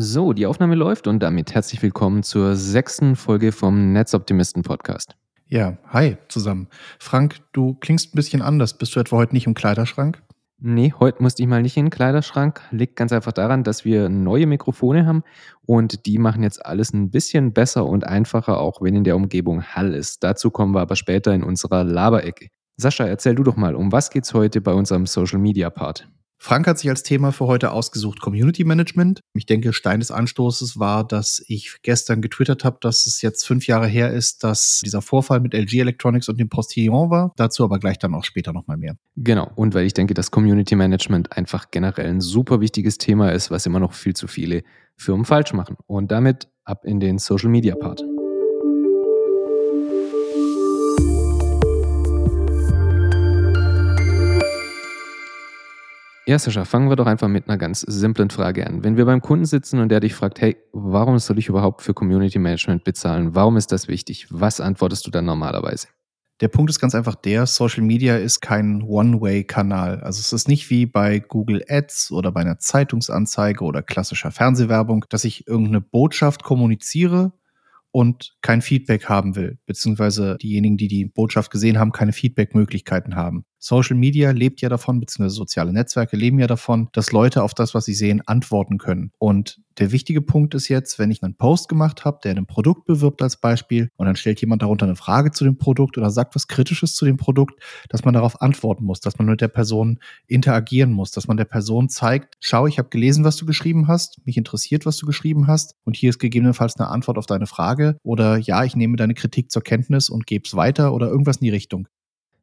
So, die Aufnahme läuft und damit herzlich willkommen zur sechsten Folge vom Netzoptimisten Podcast. Ja, hi zusammen. Frank, du klingst ein bisschen anders. Bist du etwa heute nicht im Kleiderschrank? Nee, heute musste ich mal nicht in den Kleiderschrank. Liegt ganz einfach daran, dass wir neue Mikrofone haben und die machen jetzt alles ein bisschen besser und einfacher, auch wenn in der Umgebung Hall ist. Dazu kommen wir aber später in unserer Laberecke. Sascha, erzähl du doch mal, um was geht's heute bei unserem Social Media Part? Frank hat sich als Thema für heute ausgesucht Community Management. Ich denke, Stein des Anstoßes war, dass ich gestern getwittert habe, dass es jetzt fünf Jahre her ist, dass dieser Vorfall mit LG Electronics und dem Postillon war. Dazu aber gleich dann auch später nochmal mehr. Genau, und weil ich denke, dass Community Management einfach generell ein super wichtiges Thema ist, was immer noch viel zu viele Firmen falsch machen. Und damit ab in den Social Media Part. Ja, Sascha, fangen wir doch einfach mit einer ganz simplen Frage an. Wenn wir beim Kunden sitzen und der dich fragt, hey, warum soll ich überhaupt für Community Management bezahlen? Warum ist das wichtig? Was antwortest du dann normalerweise? Der Punkt ist ganz einfach der, Social Media ist kein One-Way-Kanal. Also es ist nicht wie bei Google Ads oder bei einer Zeitungsanzeige oder klassischer Fernsehwerbung, dass ich irgendeine Botschaft kommuniziere und kein Feedback haben will, beziehungsweise diejenigen, die die Botschaft gesehen haben, keine Feedback-Möglichkeiten haben. Social Media lebt ja davon, beziehungsweise soziale Netzwerke leben ja davon, dass Leute auf das, was sie sehen, antworten können. Und der wichtige Punkt ist jetzt, wenn ich einen Post gemacht habe, der ein Produkt bewirbt als Beispiel, und dann stellt jemand darunter eine Frage zu dem Produkt oder sagt was Kritisches zu dem Produkt, dass man darauf antworten muss, dass man mit der Person interagieren muss, dass man der Person zeigt, schau, ich habe gelesen, was du geschrieben hast, mich interessiert, was du geschrieben hast, und hier ist gegebenenfalls eine Antwort auf deine Frage, oder ja, ich nehme deine Kritik zur Kenntnis und gebe es weiter oder irgendwas in die Richtung.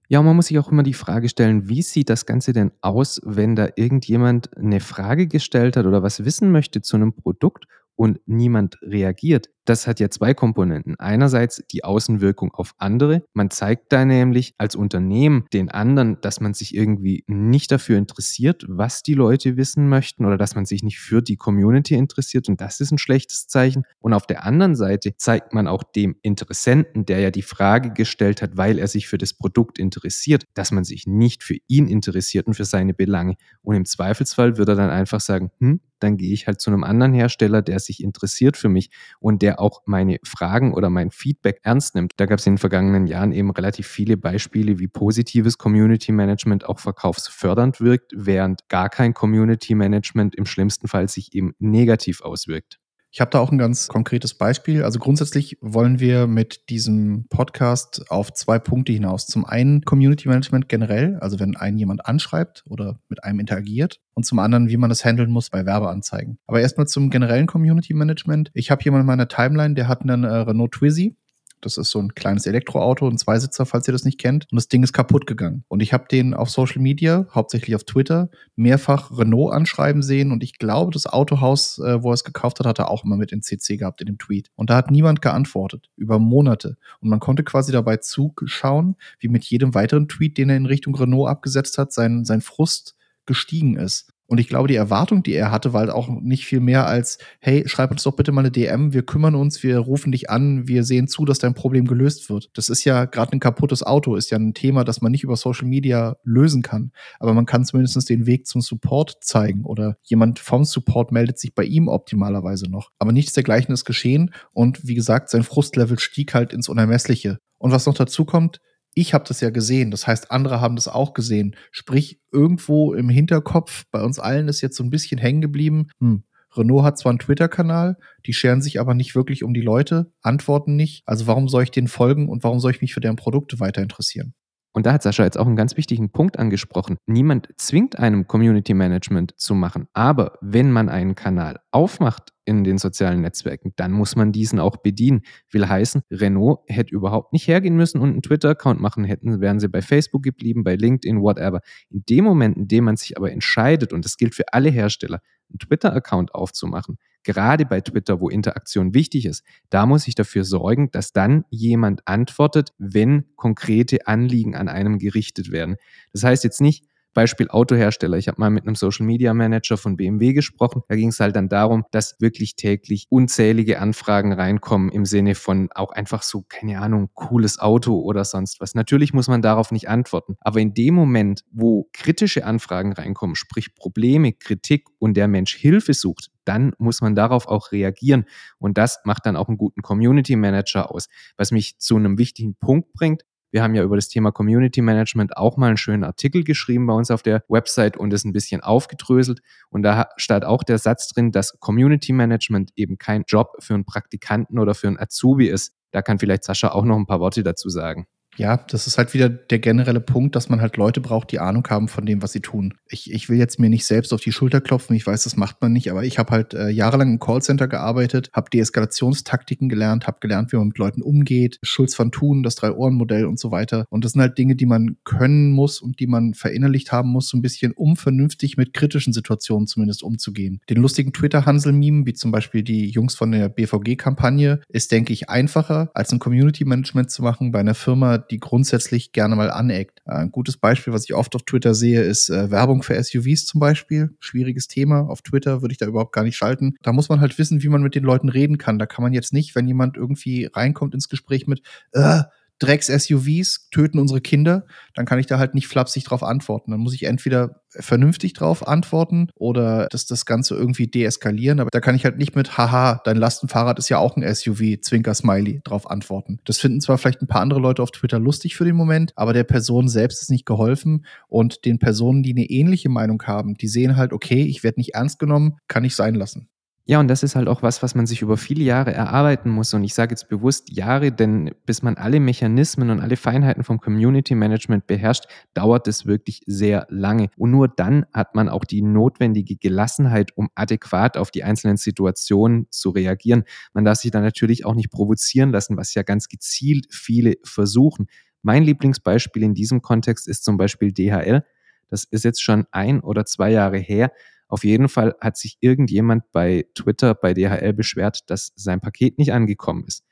Ja, man muss sich auch immer die Frage stellen, wie sieht das Ganze denn aus, wenn da irgendjemand eine Frage gestellt hat oder was wissen möchte zu einem Produkt und niemand reagiert. Das hat ja zwei Komponenten. Einerseits die Außenwirkung auf andere. Man zeigt da nämlich als Unternehmen den anderen, dass man sich irgendwie nicht dafür interessiert, was die Leute wissen möchten oder dass man sich nicht für die Community interessiert und das ist ein schlechtes Zeichen. Und auf der anderen Seite zeigt man auch dem Interessenten, der ja die Frage gestellt hat, weil er sich für das Produkt interessiert, dass man sich nicht für ihn interessiert und für seine Belange. Und im Zweifelsfall würde er dann einfach sagen, hm, dann gehe ich halt zu einem anderen Hersteller, der sich interessiert für mich und der auch meine Fragen oder mein Feedback ernst nimmt. Da gab es in den vergangenen Jahren eben relativ viele Beispiele, wie positives Community Management auch verkaufsfördernd wirkt, während gar kein Community Management im schlimmsten Fall sich eben negativ auswirkt. Ich habe da auch ein ganz konkretes Beispiel. Also grundsätzlich wollen wir mit diesem Podcast auf zwei Punkte hinaus. Zum einen Community Management generell, also wenn einen jemand anschreibt oder mit einem interagiert. Und zum anderen, wie man das handeln muss bei Werbeanzeigen. Aber erstmal zum generellen Community Management. Ich habe jemanden in meiner Timeline, der hat einen äh, Renault Twizy das ist so ein kleines Elektroauto, ein Zweisitzer, falls ihr das nicht kennt. Und das Ding ist kaputt gegangen. Und ich habe den auf Social Media, hauptsächlich auf Twitter, mehrfach Renault anschreiben sehen. Und ich glaube, das Autohaus, äh, wo er es gekauft hat, hat er auch immer mit in CC gehabt in dem Tweet. Und da hat niemand geantwortet. Über Monate. Und man konnte quasi dabei zuschauen, wie mit jedem weiteren Tweet, den er in Richtung Renault abgesetzt hat, sein, sein Frust gestiegen ist. Und ich glaube, die Erwartung, die er hatte, war halt auch nicht viel mehr als, hey, schreib uns doch bitte mal eine DM, wir kümmern uns, wir rufen dich an, wir sehen zu, dass dein Problem gelöst wird. Das ist ja gerade ein kaputtes Auto, ist ja ein Thema, das man nicht über Social Media lösen kann. Aber man kann zumindest den Weg zum Support zeigen oder jemand vom Support meldet sich bei ihm optimalerweise noch. Aber nichts dergleichen ist geschehen und wie gesagt, sein Frustlevel stieg halt ins Unermessliche. Und was noch dazu kommt, ich habe das ja gesehen, das heißt, andere haben das auch gesehen. Sprich, irgendwo im Hinterkopf, bei uns allen ist jetzt so ein bisschen hängen geblieben, hm, Renault hat zwar einen Twitter-Kanal, die scheren sich aber nicht wirklich um die Leute, antworten nicht. Also warum soll ich denen folgen und warum soll ich mich für deren Produkte weiter interessieren? Und da hat Sascha jetzt auch einen ganz wichtigen Punkt angesprochen. Niemand zwingt einem Community Management zu machen. Aber wenn man einen Kanal aufmacht in den sozialen Netzwerken, dann muss man diesen auch bedienen. Will heißen, Renault hätte überhaupt nicht hergehen müssen und einen Twitter-Account machen hätten, wären sie bei Facebook geblieben, bei LinkedIn, whatever. In dem Moment, in dem man sich aber entscheidet, und das gilt für alle Hersteller, einen Twitter-Account aufzumachen, gerade bei Twitter, wo Interaktion wichtig ist, da muss ich dafür sorgen, dass dann jemand antwortet, wenn konkrete Anliegen an einem gerichtet werden. Das heißt jetzt nicht, Beispiel Autohersteller. Ich habe mal mit einem Social Media Manager von BMW gesprochen. Da ging es halt dann darum, dass wirklich täglich unzählige Anfragen reinkommen im Sinne von auch einfach so, keine Ahnung, cooles Auto oder sonst was. Natürlich muss man darauf nicht antworten. Aber in dem Moment, wo kritische Anfragen reinkommen, sprich Probleme, Kritik und der Mensch Hilfe sucht, dann muss man darauf auch reagieren. Und das macht dann auch einen guten Community Manager aus. Was mich zu einem wichtigen Punkt bringt, wir haben ja über das Thema Community Management auch mal einen schönen Artikel geschrieben bei uns auf der Website und es ein bisschen aufgedröselt. Und da steht auch der Satz drin, dass Community Management eben kein Job für einen Praktikanten oder für einen Azubi ist. Da kann vielleicht Sascha auch noch ein paar Worte dazu sagen. Ja, das ist halt wieder der generelle Punkt, dass man halt Leute braucht, die Ahnung haben von dem, was sie tun. Ich, ich will jetzt mir nicht selbst auf die Schulter klopfen, ich weiß, das macht man nicht, aber ich habe halt äh, jahrelang im Callcenter gearbeitet, habe Deeskalationstaktiken gelernt, habe gelernt, wie man mit Leuten umgeht, Schulz von Thun, das Drei-Ohren-Modell und so weiter. Und das sind halt Dinge, die man können muss und die man verinnerlicht haben muss, so ein bisschen, um vernünftig mit kritischen Situationen zumindest umzugehen. Den lustigen Twitter-Hansel-Meme, wie zum Beispiel die Jungs von der BVG-Kampagne, ist, denke ich, einfacher, als ein Community-Management zu machen bei einer Firma, die grundsätzlich gerne mal aneckt. Äh, ein gutes Beispiel, was ich oft auf Twitter sehe, ist äh, Werbung für SUVs zum Beispiel. Schwieriges Thema. Auf Twitter würde ich da überhaupt gar nicht schalten. Da muss man halt wissen, wie man mit den Leuten reden kann. Da kann man jetzt nicht, wenn jemand irgendwie reinkommt ins Gespräch mit, äh, Drecks-SUVs töten unsere Kinder, dann kann ich da halt nicht flapsig drauf antworten. Dann muss ich entweder vernünftig drauf antworten oder das, das Ganze irgendwie deeskalieren. Aber da kann ich halt nicht mit, haha, dein Lastenfahrrad ist ja auch ein SUV, Zwinker-Smiley, drauf antworten. Das finden zwar vielleicht ein paar andere Leute auf Twitter lustig für den Moment, aber der Person selbst ist nicht geholfen und den Personen, die eine ähnliche Meinung haben, die sehen halt, okay, ich werde nicht ernst genommen, kann ich sein lassen. Ja, und das ist halt auch was, was man sich über viele Jahre erarbeiten muss. Und ich sage jetzt bewusst Jahre, denn bis man alle Mechanismen und alle Feinheiten vom Community Management beherrscht, dauert es wirklich sehr lange. Und nur dann hat man auch die notwendige Gelassenheit, um adäquat auf die einzelnen Situationen zu reagieren. Man darf sich dann natürlich auch nicht provozieren lassen, was ja ganz gezielt viele versuchen. Mein Lieblingsbeispiel in diesem Kontext ist zum Beispiel DHL. Das ist jetzt schon ein oder zwei Jahre her. Auf jeden Fall hat sich irgendjemand bei Twitter, bei DHL beschwert, dass sein Paket nicht angekommen ist.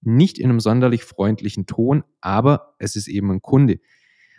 Nicht in einem sonderlich freundlichen Ton, aber es ist eben ein Kunde.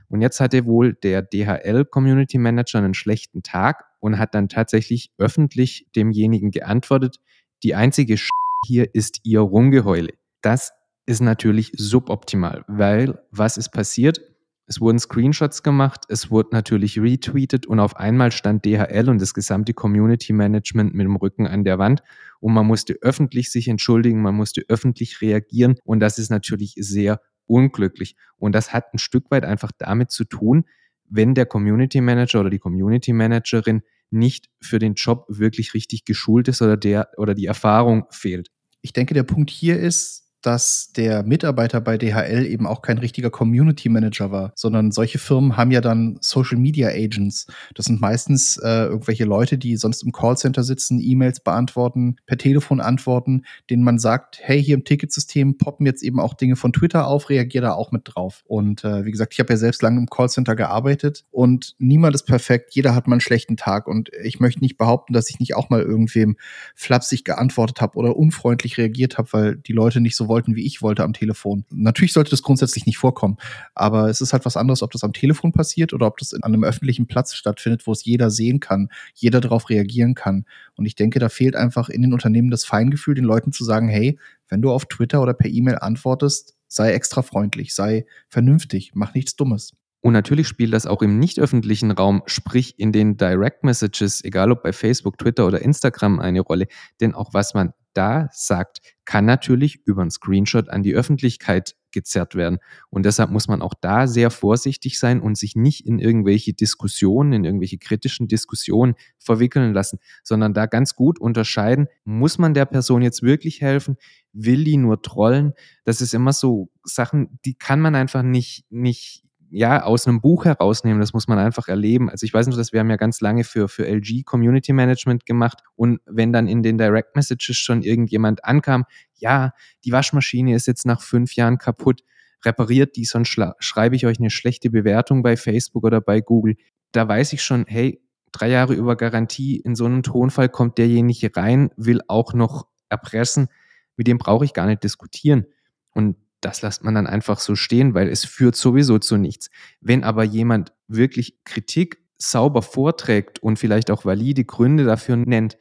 Und jetzt hatte wohl der DHL Community Manager einen schlechten Tag und hat dann tatsächlich öffentlich demjenigen geantwortet, die einzige Sch hier ist ihr Rumgeheule. Das ist natürlich suboptimal, weil was ist passiert? Es wurden Screenshots gemacht, es wurde natürlich retweetet und auf einmal stand DHL und das gesamte Community Management mit dem Rücken an der Wand und man musste öffentlich sich entschuldigen, man musste öffentlich reagieren und das ist natürlich sehr unglücklich. Und das hat ein Stück weit einfach damit zu tun, wenn der Community Manager oder die Community Managerin nicht für den Job wirklich richtig geschult ist oder der oder die Erfahrung fehlt. Ich denke, der Punkt hier ist, dass der Mitarbeiter bei DHL eben auch kein richtiger Community Manager war, sondern solche Firmen haben ja dann Social Media Agents. Das sind meistens äh, irgendwelche Leute, die sonst im Callcenter sitzen, E-Mails beantworten, per Telefon antworten, denen man sagt, hey, hier im Ticketsystem poppen jetzt eben auch Dinge von Twitter auf, reagier da auch mit drauf. Und äh, wie gesagt, ich habe ja selbst lange im Callcenter gearbeitet und niemand ist perfekt, jeder hat mal einen schlechten Tag und ich möchte nicht behaupten, dass ich nicht auch mal irgendwem flapsig geantwortet habe oder unfreundlich reagiert habe, weil die Leute nicht so wollten, wie ich wollte am Telefon. Natürlich sollte das grundsätzlich nicht vorkommen, aber es ist halt was anderes, ob das am Telefon passiert oder ob das an einem öffentlichen Platz stattfindet, wo es jeder sehen kann, jeder darauf reagieren kann. Und ich denke, da fehlt einfach in den Unternehmen das Feingefühl, den Leuten zu sagen, hey, wenn du auf Twitter oder per E-Mail antwortest, sei extra freundlich, sei vernünftig, mach nichts Dummes. Und natürlich spielt das auch im nicht öffentlichen Raum, sprich in den Direct Messages, egal ob bei Facebook, Twitter oder Instagram, eine Rolle. Denn auch was man da sagt, kann natürlich über einen Screenshot an die Öffentlichkeit gezerrt werden. Und deshalb muss man auch da sehr vorsichtig sein und sich nicht in irgendwelche Diskussionen, in irgendwelche kritischen Diskussionen verwickeln lassen, sondern da ganz gut unterscheiden, muss man der Person jetzt wirklich helfen? Will die nur trollen? Das ist immer so Sachen, die kann man einfach nicht, nicht ja, aus einem Buch herausnehmen, das muss man einfach erleben. Also ich weiß nicht, dass wir haben ja ganz lange für, für LG Community Management gemacht und wenn dann in den Direct Messages schon irgendjemand ankam, ja, die Waschmaschine ist jetzt nach fünf Jahren kaputt, repariert die, sonst schreibe ich euch eine schlechte Bewertung bei Facebook oder bei Google. Da weiß ich schon, hey, drei Jahre über Garantie, in so einem Tonfall kommt derjenige rein, will auch noch erpressen, mit dem brauche ich gar nicht diskutieren. Und das lässt man dann einfach so stehen, weil es führt sowieso zu nichts. Wenn aber jemand wirklich Kritik sauber vorträgt und vielleicht auch valide Gründe dafür nennt,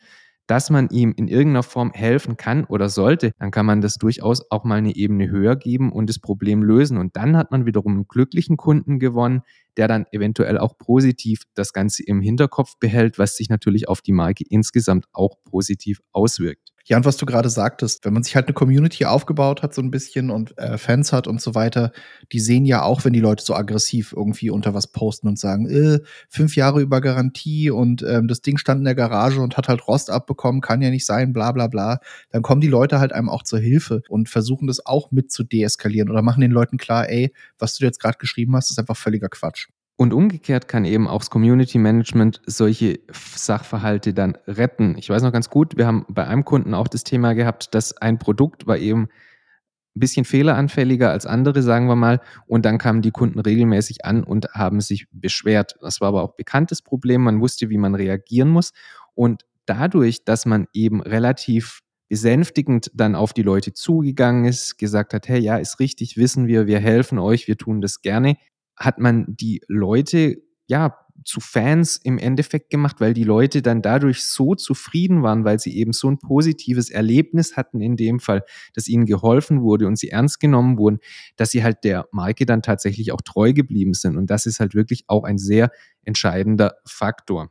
dass man ihm in irgendeiner Form helfen kann oder sollte, dann kann man das durchaus auch mal eine Ebene höher geben und das Problem lösen. Und dann hat man wiederum einen glücklichen Kunden gewonnen, der dann eventuell auch positiv das Ganze im Hinterkopf behält, was sich natürlich auf die Marke insgesamt auch positiv auswirkt. Ja, und was du gerade sagtest, wenn man sich halt eine Community aufgebaut hat, so ein bisschen und äh, Fans hat und so weiter, die sehen ja auch, wenn die Leute so aggressiv irgendwie unter was posten und sagen, äh, fünf Jahre über Garantie und ähm, das Ding stand in der Garage und hat halt Rost abbekommen, kann ja nicht sein, bla bla bla. Dann kommen die Leute halt einem auch zur Hilfe und versuchen das auch mit zu deeskalieren oder machen den Leuten klar, ey, was du jetzt gerade geschrieben hast, ist einfach völliger Quatsch. Und umgekehrt kann eben auch das Community Management solche Sachverhalte dann retten. Ich weiß noch ganz gut, wir haben bei einem Kunden auch das Thema gehabt, dass ein Produkt war eben ein bisschen fehleranfälliger als andere, sagen wir mal. Und dann kamen die Kunden regelmäßig an und haben sich beschwert. Das war aber auch bekanntes Problem. Man wusste, wie man reagieren muss. Und dadurch, dass man eben relativ besänftigend dann auf die Leute zugegangen ist, gesagt hat, hey, ja, ist richtig, wissen wir, wir helfen euch, wir tun das gerne, hat man die Leute ja zu Fans im Endeffekt gemacht, weil die Leute dann dadurch so zufrieden waren, weil sie eben so ein positives Erlebnis hatten in dem Fall, dass ihnen geholfen wurde und sie ernst genommen wurden, dass sie halt der Marke dann tatsächlich auch treu geblieben sind. Und das ist halt wirklich auch ein sehr entscheidender Faktor.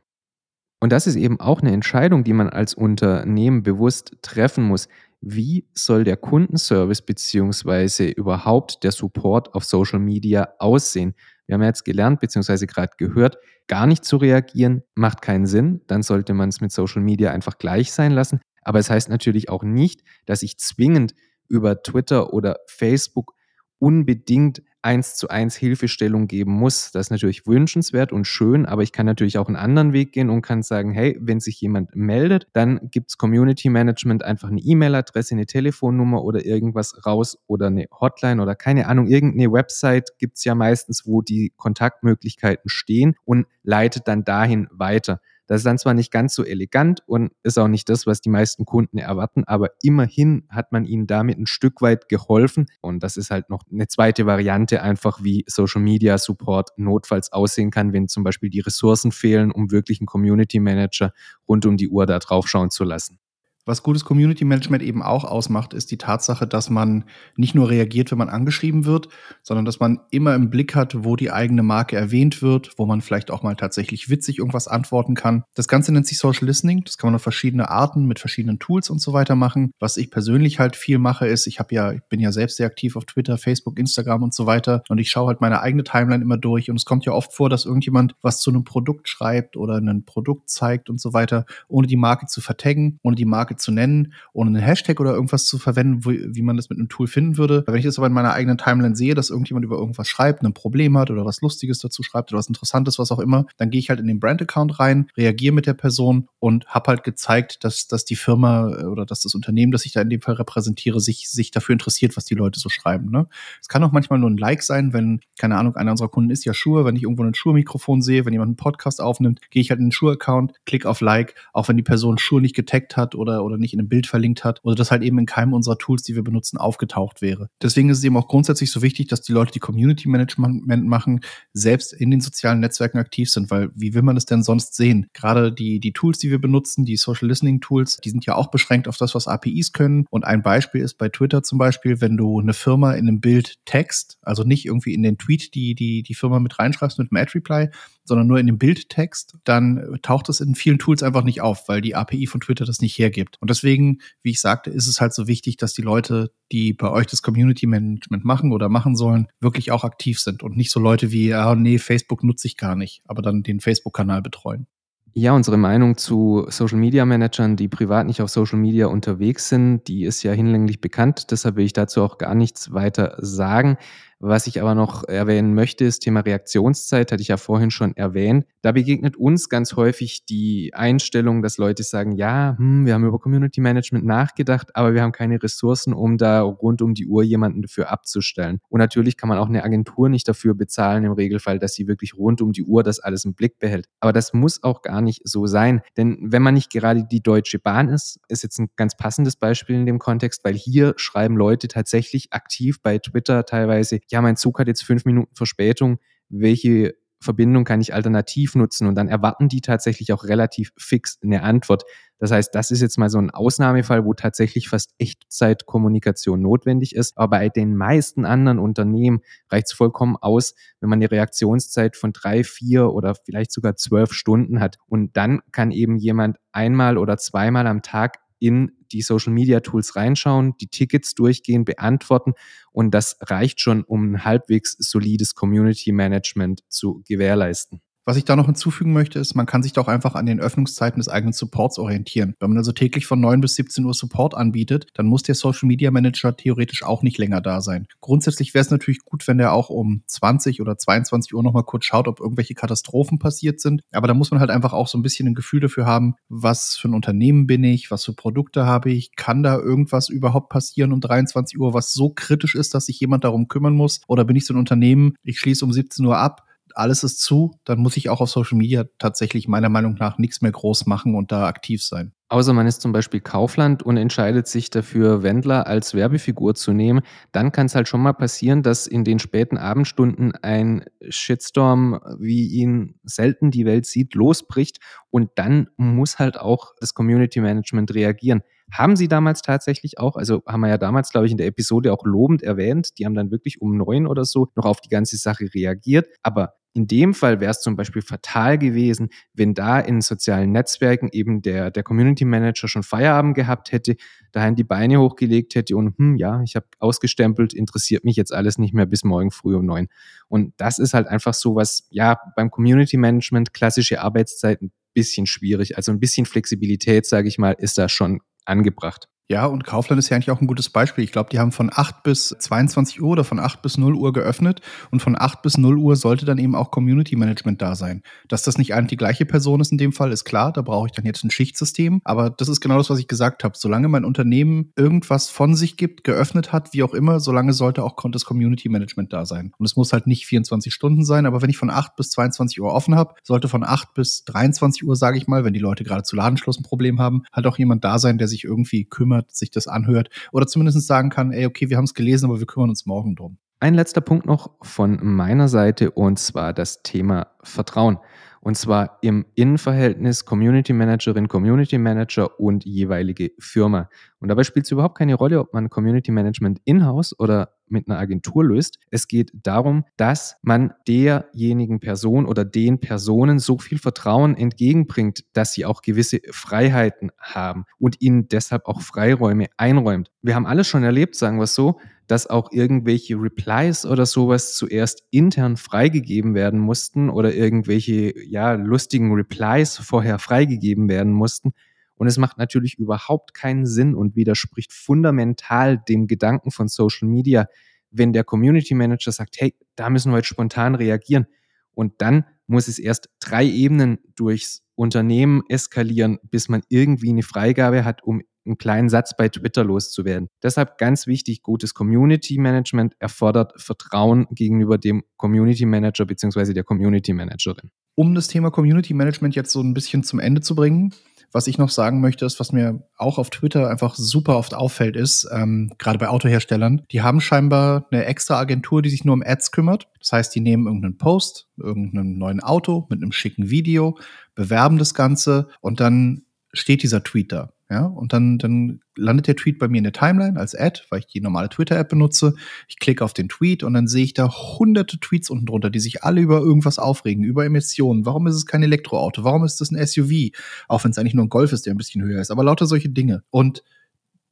Und das ist eben auch eine Entscheidung, die man als Unternehmen bewusst treffen muss. Wie soll der Kundenservice beziehungsweise überhaupt der Support auf Social Media aussehen? Wir haben jetzt gelernt beziehungsweise gerade gehört, gar nicht zu reagieren macht keinen Sinn. Dann sollte man es mit Social Media einfach gleich sein lassen. Aber es heißt natürlich auch nicht, dass ich zwingend über Twitter oder Facebook unbedingt eins zu eins Hilfestellung geben muss. Das ist natürlich wünschenswert und schön, aber ich kann natürlich auch einen anderen Weg gehen und kann sagen, hey, wenn sich jemand meldet, dann gibt's Community Management einfach eine E-Mail-Adresse, eine Telefonnummer oder irgendwas raus oder eine Hotline oder keine Ahnung, irgendeine Website gibt's ja meistens, wo die Kontaktmöglichkeiten stehen und leitet dann dahin weiter. Das ist dann zwar nicht ganz so elegant und ist auch nicht das, was die meisten Kunden erwarten, aber immerhin hat man ihnen damit ein Stück weit geholfen. Und das ist halt noch eine zweite Variante, einfach wie Social Media Support notfalls aussehen kann, wenn zum Beispiel die Ressourcen fehlen, um wirklich einen Community Manager rund um die Uhr da drauf schauen zu lassen. Was gutes Community Management eben auch ausmacht, ist die Tatsache, dass man nicht nur reagiert, wenn man angeschrieben wird, sondern dass man immer im Blick hat, wo die eigene Marke erwähnt wird, wo man vielleicht auch mal tatsächlich witzig irgendwas antworten kann. Das Ganze nennt sich Social Listening. Das kann man auf verschiedene Arten mit verschiedenen Tools und so weiter machen. Was ich persönlich halt viel mache, ist, ich habe ja, ich bin ja selbst sehr aktiv auf Twitter, Facebook, Instagram und so weiter und ich schaue halt meine eigene Timeline immer durch und es kommt ja oft vor, dass irgendjemand was zu einem Produkt schreibt oder ein Produkt zeigt und so weiter, ohne die Marke zu vertaggen, ohne die Marke Marke zu nennen, ohne einen Hashtag oder irgendwas zu verwenden, wo, wie man das mit einem Tool finden würde. Wenn ich das aber in meiner eigenen Timeline sehe, dass irgendjemand über irgendwas schreibt, ein Problem hat oder was Lustiges dazu schreibt oder was Interessantes, was auch immer, dann gehe ich halt in den Brand-Account rein, reagiere mit der Person und habe halt gezeigt, dass, dass die Firma äh, oder dass das Unternehmen, das ich da in dem Fall repräsentiere, sich, sich dafür interessiert, was die Leute so schreiben. Ne? Es kann auch manchmal nur ein Like sein, wenn, keine Ahnung, einer unserer Kunden ist ja Schuhe, wenn ich irgendwo ein Schuhe-Mikrofon sehe, wenn jemand einen Podcast aufnimmt, gehe ich halt in den Schuhe-Account, klicke auf Like, auch wenn die Person Schuhe nicht getaggt hat oder oder, nicht in einem Bild verlinkt hat oder das halt eben in keinem unserer Tools, die wir benutzen, aufgetaucht wäre. Deswegen ist es eben auch grundsätzlich so wichtig, dass die Leute, die Community Management machen, selbst in den sozialen Netzwerken aktiv sind, weil wie will man es denn sonst sehen? Gerade die, die Tools, die wir benutzen, die Social Listening Tools, die sind ja auch beschränkt auf das, was APIs können. Und ein Beispiel ist bei Twitter zum Beispiel, wenn du eine Firma in einem Bild text, also nicht irgendwie in den Tweet die, die, die Firma mit reinschreibst mit einem Ad-Reply, sondern nur in dem Bildtext, dann taucht es in vielen Tools einfach nicht auf, weil die API von Twitter das nicht hergibt. Und deswegen, wie ich sagte, ist es halt so wichtig, dass die Leute, die bei euch das Community Management machen oder machen sollen, wirklich auch aktiv sind und nicht so Leute wie, ah, nee, Facebook nutze ich gar nicht, aber dann den Facebook-Kanal betreuen. Ja, unsere Meinung zu Social Media Managern, die privat nicht auf Social Media unterwegs sind, die ist ja hinlänglich bekannt. Deshalb will ich dazu auch gar nichts weiter sagen. Was ich aber noch erwähnen möchte, ist Thema Reaktionszeit, hatte ich ja vorhin schon erwähnt. Da begegnet uns ganz häufig die Einstellung, dass Leute sagen, ja, hm, wir haben über Community Management nachgedacht, aber wir haben keine Ressourcen, um da rund um die Uhr jemanden dafür abzustellen. Und natürlich kann man auch eine Agentur nicht dafür bezahlen im Regelfall, dass sie wirklich rund um die Uhr das alles im Blick behält. Aber das muss auch gar nicht so sein. Denn wenn man nicht gerade die Deutsche Bahn ist, ist jetzt ein ganz passendes Beispiel in dem Kontext, weil hier schreiben Leute tatsächlich aktiv bei Twitter teilweise, ja, mein Zug hat jetzt fünf Minuten Verspätung, welche Verbindung kann ich alternativ nutzen und dann erwarten die tatsächlich auch relativ fix eine Antwort. Das heißt, das ist jetzt mal so ein Ausnahmefall, wo tatsächlich fast Echtzeitkommunikation notwendig ist. Aber bei den meisten anderen Unternehmen reicht es vollkommen aus, wenn man eine Reaktionszeit von drei, vier oder vielleicht sogar zwölf Stunden hat. Und dann kann eben jemand einmal oder zweimal am Tag in die Social Media Tools reinschauen, die Tickets durchgehen, beantworten und das reicht schon, um ein halbwegs solides Community Management zu gewährleisten. Was ich da noch hinzufügen möchte, ist, man kann sich doch einfach an den Öffnungszeiten des eigenen Supports orientieren. Wenn man also täglich von 9 bis 17 Uhr Support anbietet, dann muss der Social Media Manager theoretisch auch nicht länger da sein. Grundsätzlich wäre es natürlich gut, wenn der auch um 20 oder 22 Uhr nochmal kurz schaut, ob irgendwelche Katastrophen passiert sind. Aber da muss man halt einfach auch so ein bisschen ein Gefühl dafür haben, was für ein Unternehmen bin ich, was für Produkte habe ich, kann da irgendwas überhaupt passieren um 23 Uhr, was so kritisch ist, dass sich jemand darum kümmern muss? Oder bin ich so ein Unternehmen, ich schließe um 17 Uhr ab, alles ist zu, dann muss ich auch auf Social Media tatsächlich meiner Meinung nach nichts mehr groß machen und da aktiv sein. Außer man ist zum Beispiel Kaufland und entscheidet sich dafür, Wendler als Werbefigur zu nehmen, dann kann es halt schon mal passieren, dass in den späten Abendstunden ein Shitstorm, wie ihn selten die Welt sieht, losbricht und dann muss halt auch das Community Management reagieren. Haben sie damals tatsächlich auch, also haben wir ja damals, glaube ich, in der Episode auch lobend erwähnt, die haben dann wirklich um neun oder so noch auf die ganze Sache reagiert. Aber in dem Fall wäre es zum Beispiel fatal gewesen, wenn da in sozialen Netzwerken eben der, der Community Manager schon Feierabend gehabt hätte, daheim die Beine hochgelegt hätte und, hm, ja, ich habe ausgestempelt, interessiert mich jetzt alles nicht mehr bis morgen früh um neun. Und das ist halt einfach so was, ja, beim Community Management klassische Arbeitszeiten ein bisschen schwierig. Also ein bisschen Flexibilität, sage ich mal, ist da schon angebracht. Ja, und Kaufland ist ja eigentlich auch ein gutes Beispiel. Ich glaube, die haben von 8 bis 22 Uhr oder von 8 bis 0 Uhr geöffnet und von 8 bis 0 Uhr sollte dann eben auch Community Management da sein. Dass das nicht eigentlich die gleiche Person ist in dem Fall, ist klar. Da brauche ich dann jetzt ein Schichtsystem. Aber das ist genau das, was ich gesagt habe. Solange mein Unternehmen irgendwas von sich gibt, geöffnet hat, wie auch immer, solange sollte auch das Community Management da sein. Und es muss halt nicht 24 Stunden sein, aber wenn ich von 8 bis 22 Uhr offen habe, sollte von 8 bis 23 Uhr, sage ich mal, wenn die Leute gerade zu Ladenschluss ein Problem haben, halt auch jemand da sein, der sich irgendwie kümmert kümmert, sich das anhört oder zumindest sagen kann, ey, okay, wir haben es gelesen, aber wir kümmern uns morgen drum. Ein letzter Punkt noch von meiner Seite und zwar das Thema Vertrauen. Und zwar im Innenverhältnis Community Managerin, Community Manager und jeweilige Firma. Und dabei spielt es überhaupt keine Rolle, ob man Community Management in-house oder mit einer Agentur löst. Es geht darum, dass man derjenigen Person oder den Personen so viel Vertrauen entgegenbringt, dass sie auch gewisse Freiheiten haben und ihnen deshalb auch Freiräume einräumt. Wir haben alles schon erlebt, sagen wir es so, dass auch irgendwelche Replies oder sowas zuerst intern freigegeben werden mussten oder irgendwelche ja lustigen Replies vorher freigegeben werden mussten. Und es macht natürlich überhaupt keinen Sinn und widerspricht fundamental dem Gedanken von Social Media, wenn der Community Manager sagt, hey, da müssen wir jetzt spontan reagieren. Und dann muss es erst drei Ebenen durchs Unternehmen eskalieren, bis man irgendwie eine Freigabe hat, um einen kleinen Satz bei Twitter loszuwerden. Deshalb ganz wichtig, gutes Community Management erfordert Vertrauen gegenüber dem Community Manager bzw. der Community Managerin. Um das Thema Community Management jetzt so ein bisschen zum Ende zu bringen, was ich noch sagen möchte, ist, was mir auch auf Twitter einfach super oft auffällt, ist, ähm, gerade bei Autoherstellern, die haben scheinbar eine extra Agentur, die sich nur um Ads kümmert. Das heißt, die nehmen irgendeinen Post, irgendeinen neuen Auto mit einem schicken Video, bewerben das Ganze und dann steht dieser Tweet da. Ja, und dann, dann landet der Tweet bei mir in der Timeline als Ad, weil ich die normale Twitter-App benutze. Ich klicke auf den Tweet und dann sehe ich da hunderte Tweets unten drunter, die sich alle über irgendwas aufregen, über Emissionen. Warum ist es kein Elektroauto? Warum ist es ein SUV? Auch wenn es eigentlich nur ein Golf ist, der ein bisschen höher ist, aber lauter solche Dinge. Und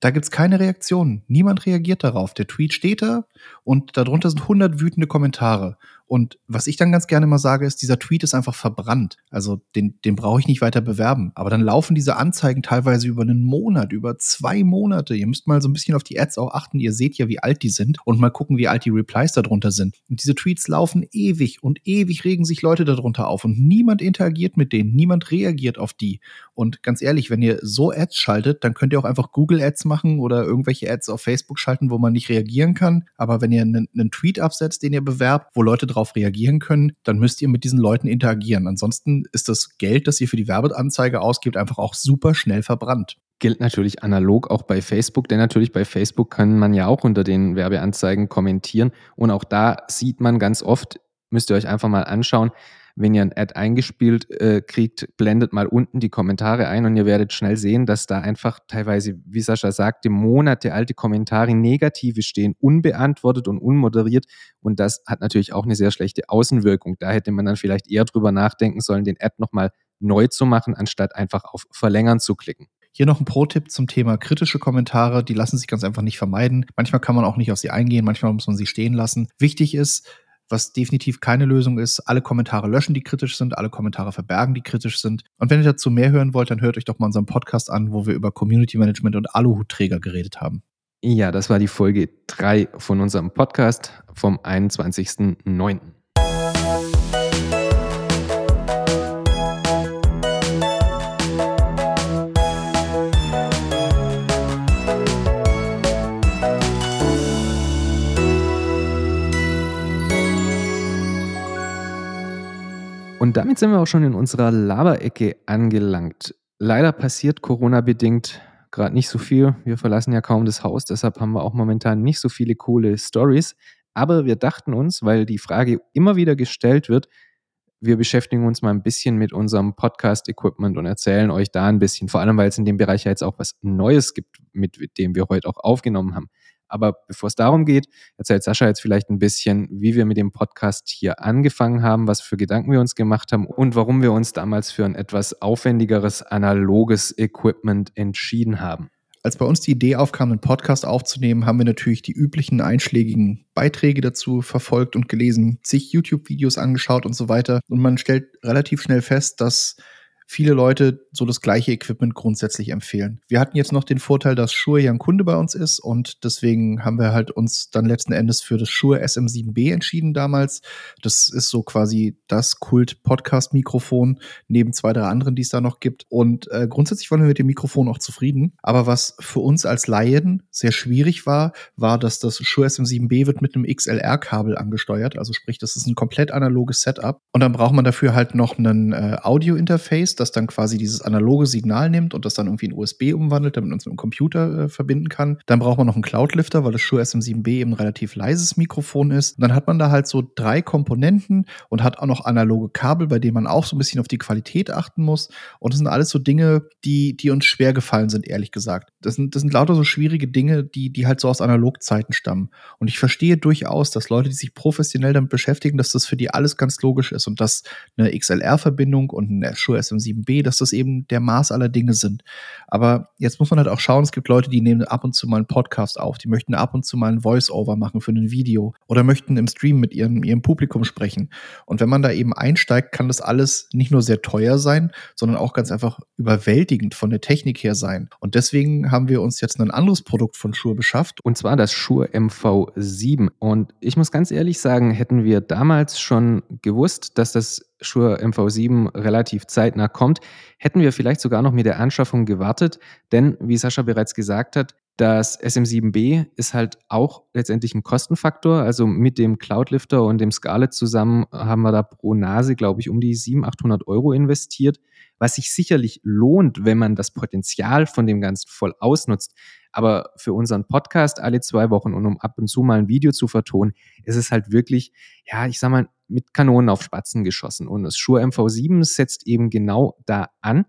da gibt's keine Reaktion. Niemand reagiert darauf. Der Tweet steht da und darunter sind hundert wütende Kommentare. Und was ich dann ganz gerne mal sage, ist, dieser Tweet ist einfach verbrannt. Also den, den brauche ich nicht weiter bewerben. Aber dann laufen diese Anzeigen teilweise über einen Monat, über zwei Monate. Ihr müsst mal so ein bisschen auf die Ads auch achten. Ihr seht ja, wie alt die sind und mal gucken, wie alt die Replies darunter sind. Und diese Tweets laufen ewig und ewig regen sich Leute darunter auf und niemand interagiert mit denen, niemand reagiert auf die. Und ganz ehrlich, wenn ihr so Ads schaltet, dann könnt ihr auch einfach Google Ads machen oder irgendwelche Ads auf Facebook schalten, wo man nicht reagieren kann. Aber wenn ihr einen, einen Tweet absetzt, den ihr bewerbt, wo Leute drauf darauf reagieren können, dann müsst ihr mit diesen Leuten interagieren. Ansonsten ist das Geld, das ihr für die Werbeanzeige ausgibt, einfach auch super schnell verbrannt gilt natürlich analog auch bei Facebook, denn natürlich bei Facebook kann man ja auch unter den Werbeanzeigen kommentieren und auch da sieht man ganz oft, müsst ihr euch einfach mal anschauen, wenn ihr ein Ad eingespielt äh, kriegt, blendet mal unten die Kommentare ein und ihr werdet schnell sehen, dass da einfach teilweise, wie Sascha sagte, Monate alte Kommentare negative stehen, unbeantwortet und unmoderiert. Und das hat natürlich auch eine sehr schlechte Außenwirkung. Da hätte man dann vielleicht eher drüber nachdenken sollen, den Ad nochmal neu zu machen, anstatt einfach auf Verlängern zu klicken. Hier noch ein Pro-Tipp zum Thema kritische Kommentare. Die lassen sich ganz einfach nicht vermeiden. Manchmal kann man auch nicht auf sie eingehen, manchmal muss man sie stehen lassen. Wichtig ist, was definitiv keine Lösung ist, alle Kommentare löschen, die kritisch sind, alle Kommentare verbergen, die kritisch sind. Und wenn ihr dazu mehr hören wollt, dann hört euch doch mal unseren Podcast an, wo wir über Community Management und Aluhutträger geredet haben. Ja, das war die Folge 3 von unserem Podcast vom 21.09. Und damit sind wir auch schon in unserer Laberecke angelangt. Leider passiert Corona-bedingt gerade nicht so viel. Wir verlassen ja kaum das Haus, deshalb haben wir auch momentan nicht so viele coole Stories. Aber wir dachten uns, weil die Frage immer wieder gestellt wird, wir beschäftigen uns mal ein bisschen mit unserem Podcast-Equipment und erzählen euch da ein bisschen, vor allem weil es in dem Bereich ja jetzt auch was Neues gibt, mit dem wir heute auch aufgenommen haben. Aber bevor es darum geht, erzählt Sascha jetzt vielleicht ein bisschen, wie wir mit dem Podcast hier angefangen haben, was für Gedanken wir uns gemacht haben und warum wir uns damals für ein etwas aufwendigeres analoges Equipment entschieden haben. Als bei uns die Idee aufkam, einen Podcast aufzunehmen, haben wir natürlich die üblichen einschlägigen Beiträge dazu verfolgt und gelesen, zig YouTube-Videos angeschaut und so weiter. Und man stellt relativ schnell fest, dass viele Leute so das gleiche Equipment grundsätzlich empfehlen. Wir hatten jetzt noch den Vorteil, dass Shure ja ein Kunde bei uns ist und deswegen haben wir halt uns dann letzten Endes für das Shure SM7B entschieden damals. Das ist so quasi das Kult-Podcast-Mikrofon neben zwei, drei anderen, die es da noch gibt. Und äh, grundsätzlich waren wir mit dem Mikrofon auch zufrieden. Aber was für uns als Laien sehr schwierig war, war, dass das Shure SM7B wird mit einem XLR-Kabel angesteuert. Also sprich, das ist ein komplett analoges Setup. Und dann braucht man dafür halt noch ein äh, Audio-Interface, das dann quasi dieses analoge Signal nimmt und das dann irgendwie in USB umwandelt, damit man es mit dem Computer äh, verbinden kann. Dann braucht man noch einen Cloud-Lifter, weil das Shure SM7B eben ein relativ leises Mikrofon ist. Und dann hat man da halt so drei Komponenten und hat auch noch analoge Kabel, bei denen man auch so ein bisschen auf die Qualität achten muss. Und das sind alles so Dinge, die, die uns schwer gefallen sind, ehrlich gesagt. Das sind, das sind lauter so schwierige Dinge, die, die halt so aus Analogzeiten stammen. Und ich verstehe durchaus, dass Leute, die sich professionell damit beschäftigen, dass das für die alles ganz logisch ist und dass eine XLR-Verbindung und ein Shure SM7 7b, dass das eben der Maß aller Dinge sind. Aber jetzt muss man halt auch schauen, es gibt Leute, die nehmen ab und zu mal einen Podcast auf, die möchten ab und zu mal ein Voice-Over machen für ein Video oder möchten im Stream mit ihrem, ihrem Publikum sprechen. Und wenn man da eben einsteigt, kann das alles nicht nur sehr teuer sein, sondern auch ganz einfach überwältigend von der Technik her sein. Und deswegen haben wir uns jetzt ein anderes Produkt von Shure beschafft. Und zwar das Shure MV7. Und ich muss ganz ehrlich sagen, hätten wir damals schon gewusst, dass das Shure MV7 relativ zeitnah kommt, hätten wir vielleicht sogar noch mit der Anschaffung gewartet, denn wie Sascha bereits gesagt hat, das SM7B ist halt auch letztendlich ein Kostenfaktor. Also mit dem Cloudlifter und dem Scarlett zusammen haben wir da pro Nase, glaube ich, um die 700, 800 Euro investiert, was sich sicherlich lohnt, wenn man das Potenzial von dem Ganzen voll ausnutzt. Aber für unseren Podcast alle zwei Wochen und um ab und zu mal ein Video zu vertonen, ist es halt wirklich, ja, ich sag mal, mit Kanonen auf Spatzen geschossen. Und das Shure MV7 setzt eben genau da an.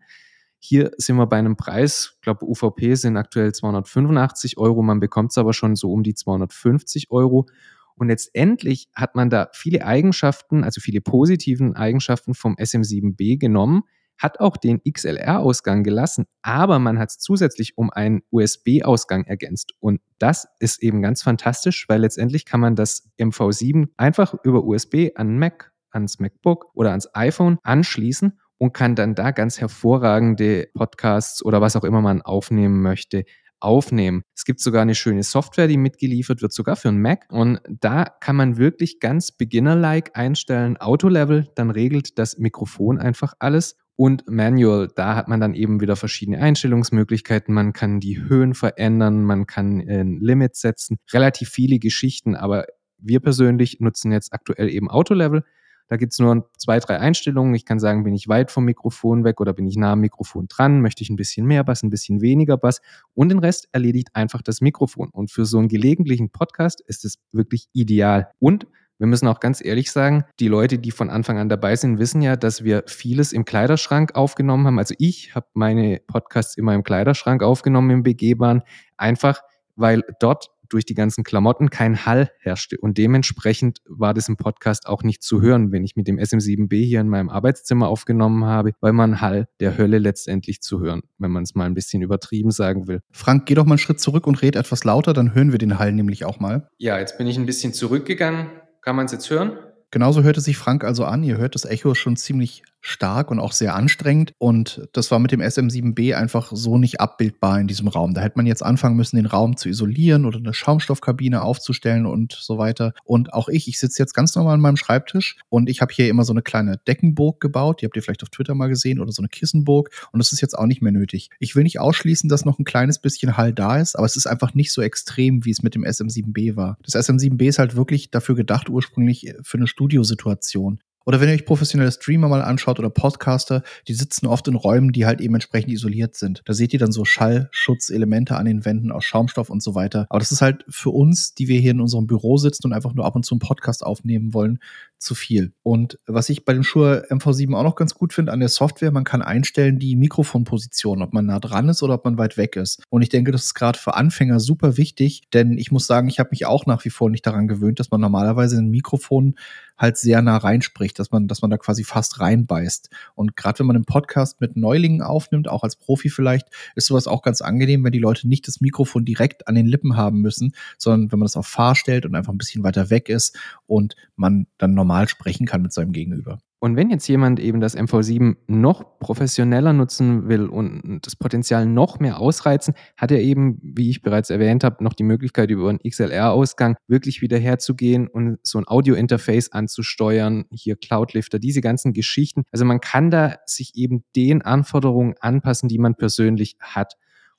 Hier sind wir bei einem Preis, ich glaube, UVP sind aktuell 285 Euro, man bekommt es aber schon so um die 250 Euro. Und letztendlich hat man da viele Eigenschaften, also viele positiven Eigenschaften vom SM7B genommen, hat auch den XLR-Ausgang gelassen, aber man hat es zusätzlich um einen USB-Ausgang ergänzt. Und das ist eben ganz fantastisch, weil letztendlich kann man das MV7 einfach über USB an Mac, ans MacBook oder ans iPhone anschließen und kann dann da ganz hervorragende Podcasts oder was auch immer man aufnehmen möchte, aufnehmen. Es gibt sogar eine schöne Software, die mitgeliefert wird, sogar für einen Mac. Und da kann man wirklich ganz beginner-like einstellen, Auto-Level, dann regelt das Mikrofon einfach alles und Manual, da hat man dann eben wieder verschiedene Einstellungsmöglichkeiten. Man kann die Höhen verändern, man kann ein Limit setzen, relativ viele Geschichten, aber wir persönlich nutzen jetzt aktuell eben Auto-Level. Da gibt es nur zwei, drei Einstellungen. Ich kann sagen, bin ich weit vom Mikrofon weg oder bin ich nah am Mikrofon dran, möchte ich ein bisschen mehr Bass, ein bisschen weniger Bass und den Rest erledigt einfach das Mikrofon. Und für so einen gelegentlichen Podcast ist es wirklich ideal. Und Wir müssen auch ganz ehrlich sagen, die Leute, die von Anfang an dabei sind, wissen ja, dass wir vieles im Kleiderschrank aufgenommen haben. Also ich habe meine Podcasts immer im Kleiderschrank aufgenommen im BG-Bahn, einfach weil dort durch die ganzen Klamotten kein Hall herrschte. Und dementsprechend war das im Podcast auch nicht zu hören, wenn ich mit dem SM7B hier in meinem Arbeitszimmer aufgenommen habe, weil man Hall der Hölle letztendlich zu hören, wenn man es mal ein bisschen übertrieben sagen will. Frank, geh doch mal einen Schritt zurück und red etwas lauter, dann hören wir den Hall nämlich auch mal. Ja, jetzt bin ich ein bisschen zurückgegangen. Kann man es jetzt hören? Genauso hörte sich Frank also an. Ihr hört das Echo schon ziemlich stark und auch sehr anstrengend. Und das war mit dem SM7B einfach so nicht abbildbar in diesem Raum. Da hätte man jetzt anfangen müssen, den Raum zu isolieren oder eine Schaumstoffkabine aufzustellen und so weiter. Und auch ich, ich sitze jetzt ganz normal an meinem Schreibtisch und ich habe hier immer so eine kleine Deckenburg gebaut. Die habt ihr vielleicht auf Twitter mal gesehen oder so eine Kissenburg. Und das ist jetzt auch nicht mehr nötig. Ich will nicht ausschließen, dass noch ein kleines bisschen Hall da ist, aber es ist einfach nicht so extrem, wie es mit dem SM7B war. Das SM7B ist halt wirklich dafür gedacht, ursprünglich für eine Studiosituation. Oder wenn ihr euch professionelle Streamer mal anschaut oder Podcaster, die sitzen oft in Räumen, die halt eben entsprechend isoliert sind. Da seht ihr dann so Schallschutzelemente an den Wänden aus Schaumstoff und so weiter. Aber das ist halt für uns, die wir hier in unserem Büro sitzen und einfach nur ab und zu einen Podcast aufnehmen wollen, zu viel. Und was ich bei dem Shure MV7 auch noch ganz gut finde an der Software, man kann einstellen die Mikrofonposition, ob man nah dran ist oder ob man weit weg ist. Und ich denke, das ist gerade für Anfänger super wichtig, denn ich muss sagen, ich habe mich auch nach wie vor nicht daran gewöhnt, dass man normalerweise ein Mikrofon halt sehr nah reinspricht, dass man, dass man da quasi fast reinbeißt. Und gerade wenn man einen Podcast mit Neulingen aufnimmt, auch als Profi vielleicht, ist sowas auch ganz angenehm, wenn die Leute nicht das Mikrofon direkt an den Lippen haben müssen, sondern wenn man das auf Fahr stellt und einfach ein bisschen weiter weg ist und man dann normal sprechen kann mit seinem Gegenüber. Und wenn jetzt jemand eben das MV7 noch professioneller nutzen will und das Potenzial noch mehr ausreizen, hat er eben, wie ich bereits erwähnt habe, noch die Möglichkeit, über einen XLR-Ausgang wirklich wieder herzugehen und so ein Audio-Interface anzusteuern, hier Cloudlifter, diese ganzen Geschichten. Also man kann da sich eben den Anforderungen anpassen, die man persönlich hat.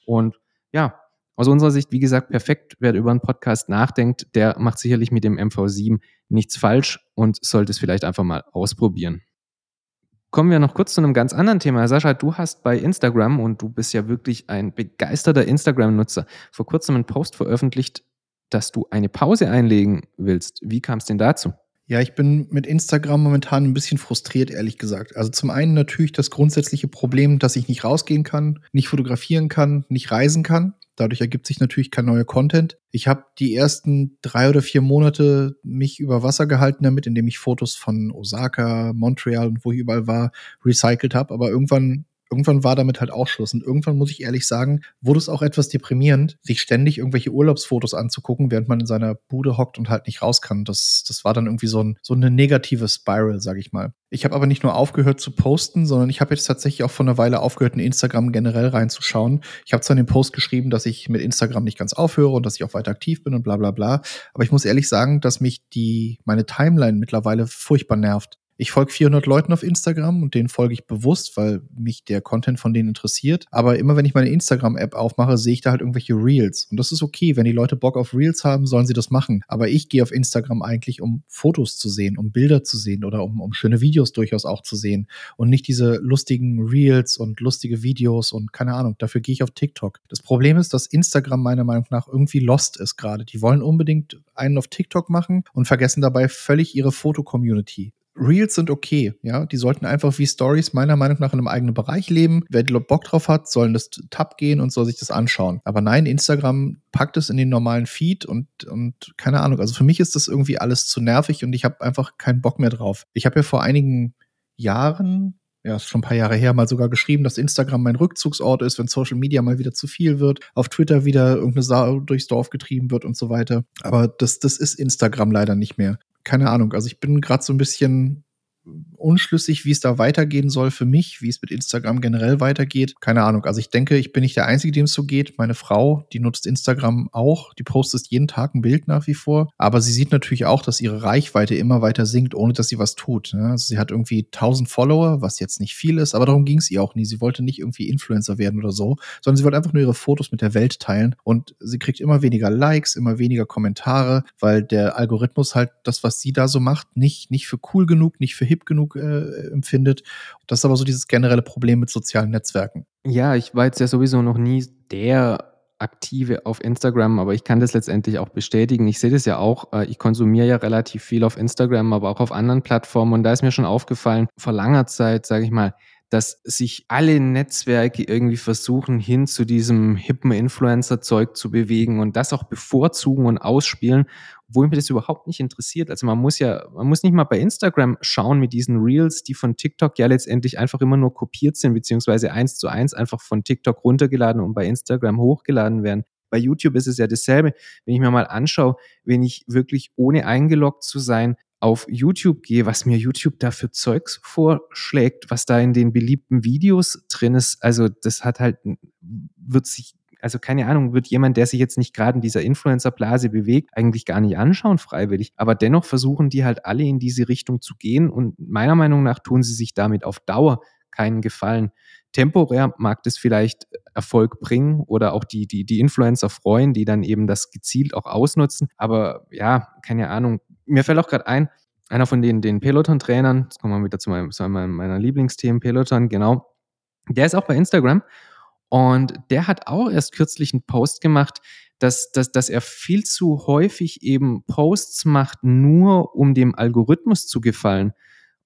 Und ja, aus unserer Sicht, wie gesagt, perfekt. Wer über einen Podcast nachdenkt, der macht sicherlich mit dem MV7 nichts falsch und sollte es vielleicht einfach mal ausprobieren. Kommen wir noch kurz zu einem ganz anderen Thema. Sascha, du hast bei Instagram und du bist ja wirklich ein begeisterter Instagram-Nutzer vor kurzem einen Post veröffentlicht, dass du eine Pause einlegen willst. Wie kam es denn dazu? Ja, ich bin mit Instagram momentan ein bisschen frustriert, ehrlich gesagt. Also zum einen natürlich das grundsätzliche Problem, dass ich nicht rausgehen kann, nicht fotografieren kann, nicht reisen kann. Dadurch ergibt sich natürlich kein neuer Content. Ich habe die ersten drei oder vier Monate mich über Wasser gehalten damit, indem ich Fotos von Osaka, Montreal und wo ich überall war, recycelt habe. Aber irgendwann irgendwann war damit halt auch Schluss. Und irgendwann muss ich ehrlich sagen, wurde es auch etwas deprimierend, sich ständig irgendwelche Urlaubsfotos anzugucken, während man in seiner Bude hockt und halt nicht raus kann. Das, das war dann irgendwie so, ein, so eine negative Spiral, sag ich mal. Ich habe aber nicht nur aufgehört zu posten, sondern ich habe jetzt tatsächlich auch vor einer Weile aufgehört, in Instagram generell reinzuschauen. Ich habe zwar in dem Post geschrieben, dass ich mit Instagram nicht ganz aufhöre und dass ich auch weiter aktiv bin und bla bla bla. Aber ich muss ehrlich sagen, dass mich die meine Timeline mittlerweile furchtbar nervt. Ich folge 400 Leuten auf Instagram und denen folge ich bewusst, weil mich der Content von denen interessiert. Aber immer wenn ich meine Instagram-App aufmache, sehe ich da halt irgendwelche Reels. Und das ist okay. Wenn die Leute Bock auf Reels haben, sollen sie das machen. Aber ich gehe auf Instagram eigentlich, um Fotos zu sehen, um Bilder zu sehen oder um, um schöne Videos durchaus auch zu sehen. Und nicht diese lustigen Reels und lustige Videos und keine Ahnung. Dafür gehe ich auf TikTok. Das Problem ist, dass Instagram meiner Meinung nach irgendwie lost ist gerade. Die wollen unbedingt einen auf TikTok machen und vergessen dabei völlig ihre Foto-Community. Reels sind okay, ja. Die sollten einfach wie Stories meiner Meinung nach in einem eigenen Bereich leben. Wer Bock drauf hat, soll in das Tab gehen und soll sich das anschauen. Aber nein, Instagram packt es in den normalen Feed und, und keine Ahnung. Also für mich ist das irgendwie alles zu nervig und ich habe einfach keinen Bock mehr drauf. Ich habe ja vor einigen Jahren ja, ist schon ein paar Jahre her, mal sogar geschrieben, dass Instagram mein Rückzugsort ist, wenn Social Media mal wieder zu viel wird, auf Twitter wieder irgendeine Sau durchs Dorf getrieben wird und so weiter. Aber das, das ist Instagram leider nicht mehr keine Ahnung. Also ich bin gerade so ein bisschen unschlüssig, wie es da weitergehen soll für mich, wie es mit Instagram generell weitergeht. Keine Ahnung. Also ich denke, ich bin nicht der Einzige, dem es so geht. Meine Frau, die nutzt Instagram auch. Die postet jeden Tag ein Bild nach wie vor. Aber sie sieht natürlich auch, dass ihre Reichweite immer weiter sinkt, ohne dass sie was tut. Ne? Also sie hat irgendwie 1000 Follower, was jetzt nicht viel ist, aber darum ging es ihr auch nie. Sie wollte nicht irgendwie Influencer werden oder so, sondern sie wollte einfach nur ihre Fotos mit der Welt teilen. Und sie kriegt immer weniger Likes, immer weniger Kommentare, weil der Algorithmus halt das, was sie da so macht, nicht, nicht für cool genug, nicht für hip genug äh, empfindet. Das ist aber so dieses generelle Problem mit sozialen Netzwerken. Ja, ich war jetzt ja sowieso noch nie der Aktive auf Instagram, aber ich kann das letztendlich auch bestätigen. Ich sehe das ja auch. Äh, ich konsumiere ja relativ viel auf Instagram, aber auch auf anderen Plattformen. Und da ist mir schon aufgefallen, vor langer Zeit, sage ich mal, dass sich alle Netzwerke irgendwie versuchen, hin zu diesem hippen Influencer-Zeug zu bewegen und das auch bevorzugen und ausspielen, obwohl mir das überhaupt nicht interessiert. Also man muss ja, man muss nicht mal bei Instagram schauen mit diesen Reels, die von TikTok ja letztendlich einfach immer nur kopiert sind, beziehungsweise eins zu eins einfach von TikTok runtergeladen und bei Instagram hochgeladen werden. Bei YouTube ist es ja dasselbe. Wenn ich mir mal anschaue, wenn ich wirklich ohne eingeloggt zu sein auf YouTube gehe, was mir YouTube da für Zeugs vorschlägt, was da in den beliebten Videos drin ist, also das hat halt, wird sich, also keine Ahnung, wird jemand, der sich jetzt nicht gerade in dieser Influencer-Blase bewegt, eigentlich gar nicht anschauen freiwillig. Aber dennoch versuchen die halt alle in diese Richtung zu gehen und meiner Meinung nach tun sie sich damit auf Dauer keinen Gefallen. Temporär mag das vielleicht Erfolg bringen oder auch die, die, die Influencer freuen, die dann eben das gezielt auch ausnutzen. Aber ja, keine Ahnung, mir fällt auch gerade ein, einer von den, den Peloton-Trainern, jetzt kommen wir wieder zu, meinem, zu meiner Lieblingsthemen, Peloton, genau, der ist auch bei Instagram und der hat auch erst kürzlich einen Post gemacht, dass, dass, dass er viel zu häufig eben Posts macht, nur um dem Algorithmus zu gefallen.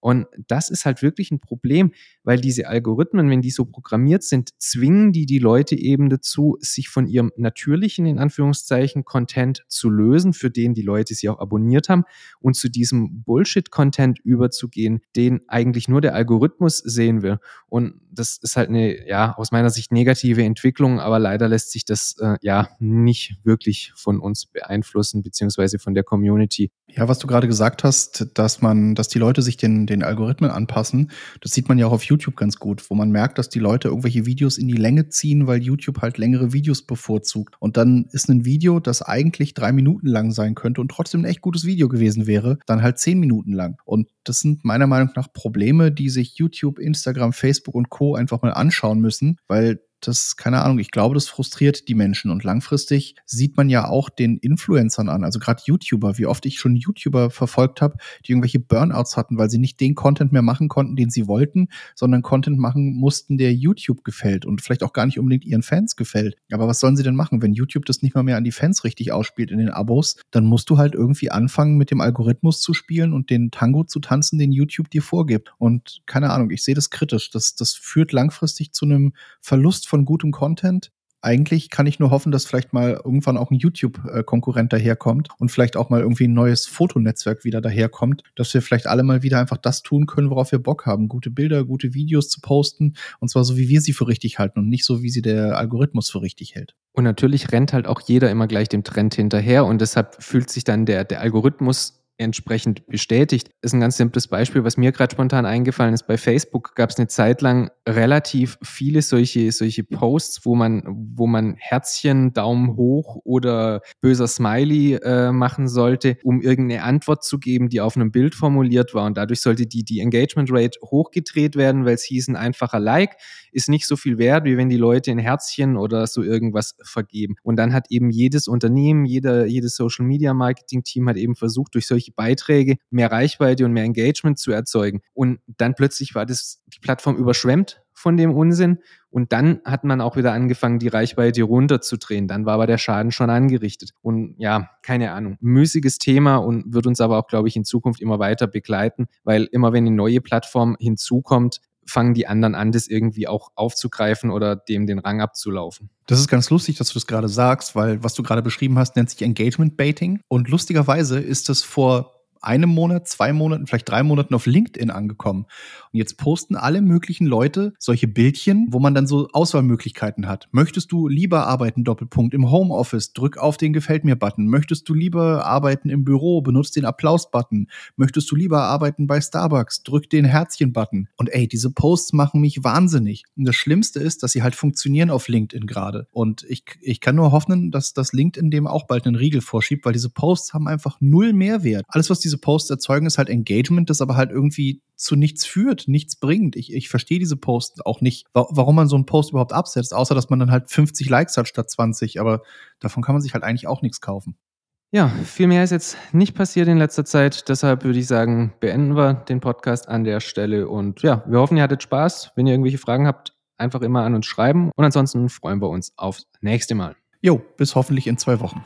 Und das ist halt wirklich ein Problem, weil diese Algorithmen, wenn die so programmiert sind, zwingen die die Leute eben dazu, sich von ihrem natürlichen, in Anführungszeichen, Content zu lösen, für den die Leute sie auch abonniert haben, und zu diesem Bullshit-Content überzugehen, den eigentlich nur der Algorithmus sehen will. Und das ist halt eine, ja, aus meiner Sicht negative Entwicklung, aber leider lässt sich das äh, ja nicht wirklich von uns beeinflussen, beziehungsweise von der Community. Ja, was du gerade gesagt hast, dass man, dass die Leute sich den, den Algorithmen anpassen, das sieht man ja auch auf YouTube ganz gut, wo man merkt, dass die Leute irgendwelche Videos in die Länge ziehen, weil YouTube halt längere Videos bevorzugt. Und dann ist ein Video, das eigentlich drei Minuten lang sein könnte und trotzdem ein echt gutes Video gewesen wäre, dann halt zehn Minuten lang. Und das sind meiner Meinung nach Probleme, die sich YouTube, Instagram, Facebook und Co. einfach mal anschauen müssen, weil das, keine Ahnung, ich glaube, das frustriert die Menschen. Und langfristig sieht man ja auch den Influencern an, also gerade YouTuber, wie oft ich schon YouTuber verfolgt habe, die irgendwelche Burnouts hatten, weil sie nicht den Content mehr machen konnten, den sie wollten, sondern Content machen mussten, der YouTube gefällt und vielleicht auch gar nicht unbedingt ihren Fans gefällt. Aber was sollen sie denn machen? Wenn YouTube das nicht mal mehr an die Fans richtig ausspielt in den Abos, dann musst du halt irgendwie anfangen, mit dem Algorithmus zu spielen und den Tango zu tanzen, den YouTube dir vorgibt. Und keine Ahnung, ich sehe das kritisch. Das, das führt langfristig zu einem Verlust von gutem Content. Eigentlich kann ich nur hoffen, dass vielleicht mal irgendwann auch ein YouTube-Konkurrent daherkommt und vielleicht auch mal irgendwie ein neues Fotonetzwerk wieder daherkommt, dass wir vielleicht alle mal wieder einfach das tun können, worauf wir Bock haben. Gute Bilder, gute Videos zu posten und zwar so, wie wir sie für richtig halten und nicht so, wie sie der Algorithmus für richtig hält. Und natürlich rennt halt auch jeder immer gleich dem Trend hinterher und deshalb fühlt sich dann der, der Algorithmus entsprechend bestätigt. Das ist ein ganz simples Beispiel, was mir gerade spontan eingefallen ist. Bei Facebook gab es eine Zeit lang relativ viele solche, solche Posts, wo man, wo man Herzchen, Daumen hoch oder böser Smiley äh, machen sollte, um irgendeine Antwort zu geben, die auf einem Bild formuliert war. Und dadurch sollte die, die Engagement Rate hochgedreht werden, weil es hieß, ein einfacher Like ist nicht so viel wert, wie wenn die Leute ein Herzchen oder so irgendwas vergeben. Und dann hat eben jedes Unternehmen, jeder, jedes Social Media Marketing Team hat eben versucht, durch solche Beiträge mehr Reichweite und mehr Engagement zu erzeugen. Und dann plötzlich war das, die Plattform überschwemmt von dem Unsinn. Und dann hat man auch wieder angefangen, die Reichweite runterzudrehen. Dann war aber der Schaden schon angerichtet. Und ja, keine Ahnung. Müßiges Thema und wird uns aber auch, glaube ich, in Zukunft immer weiter begleiten, weil immer wenn eine neue Plattform hinzukommt, fangen die anderen an, das irgendwie auch aufzugreifen oder dem den Rang abzulaufen. Das ist ganz lustig, dass du das gerade sagst, weil was du gerade beschrieben hast, nennt sich Engagement Baiting. Und lustigerweise ist das vor einem Monat, zwei Monaten, vielleicht drei Monaten auf LinkedIn angekommen. Und jetzt posten alle möglichen Leute solche Bildchen, wo man dann so Auswahlmöglichkeiten hat. Möchtest du lieber arbeiten, Doppelpunkt, im Homeoffice, drück auf den Gefällt mir-Button. Möchtest du lieber arbeiten im Büro, benutzt den Applaus-Button. Möchtest du lieber arbeiten bei Starbucks, drück den Herzchen-Button. Und ey, diese Posts machen mich wahnsinnig. Und das Schlimmste ist, dass sie halt funktionieren auf LinkedIn gerade. Und ich, ich kann nur hoffen, dass das LinkedIn dem auch bald einen Riegel vorschiebt, weil diese Posts haben einfach null Mehrwert. Alles, was diese diese Posts erzeugen, ist halt Engagement, das aber halt irgendwie zu nichts führt, nichts bringt. Ich, ich verstehe diese Posts auch nicht, warum man so einen Post überhaupt absetzt, außer dass man dann halt 50 Likes hat statt 20. Aber davon kann man sich halt eigentlich auch nichts kaufen. Ja, viel mehr ist jetzt nicht passiert in letzter Zeit. Deshalb würde ich sagen, beenden wir den Podcast an der Stelle. Und ja, wir hoffen, ihr hattet Spaß. Wenn ihr irgendwelche Fragen habt, einfach immer an uns schreiben. Und ansonsten freuen wir uns aufs nächste Mal. Jo, bis hoffentlich in zwei Wochen.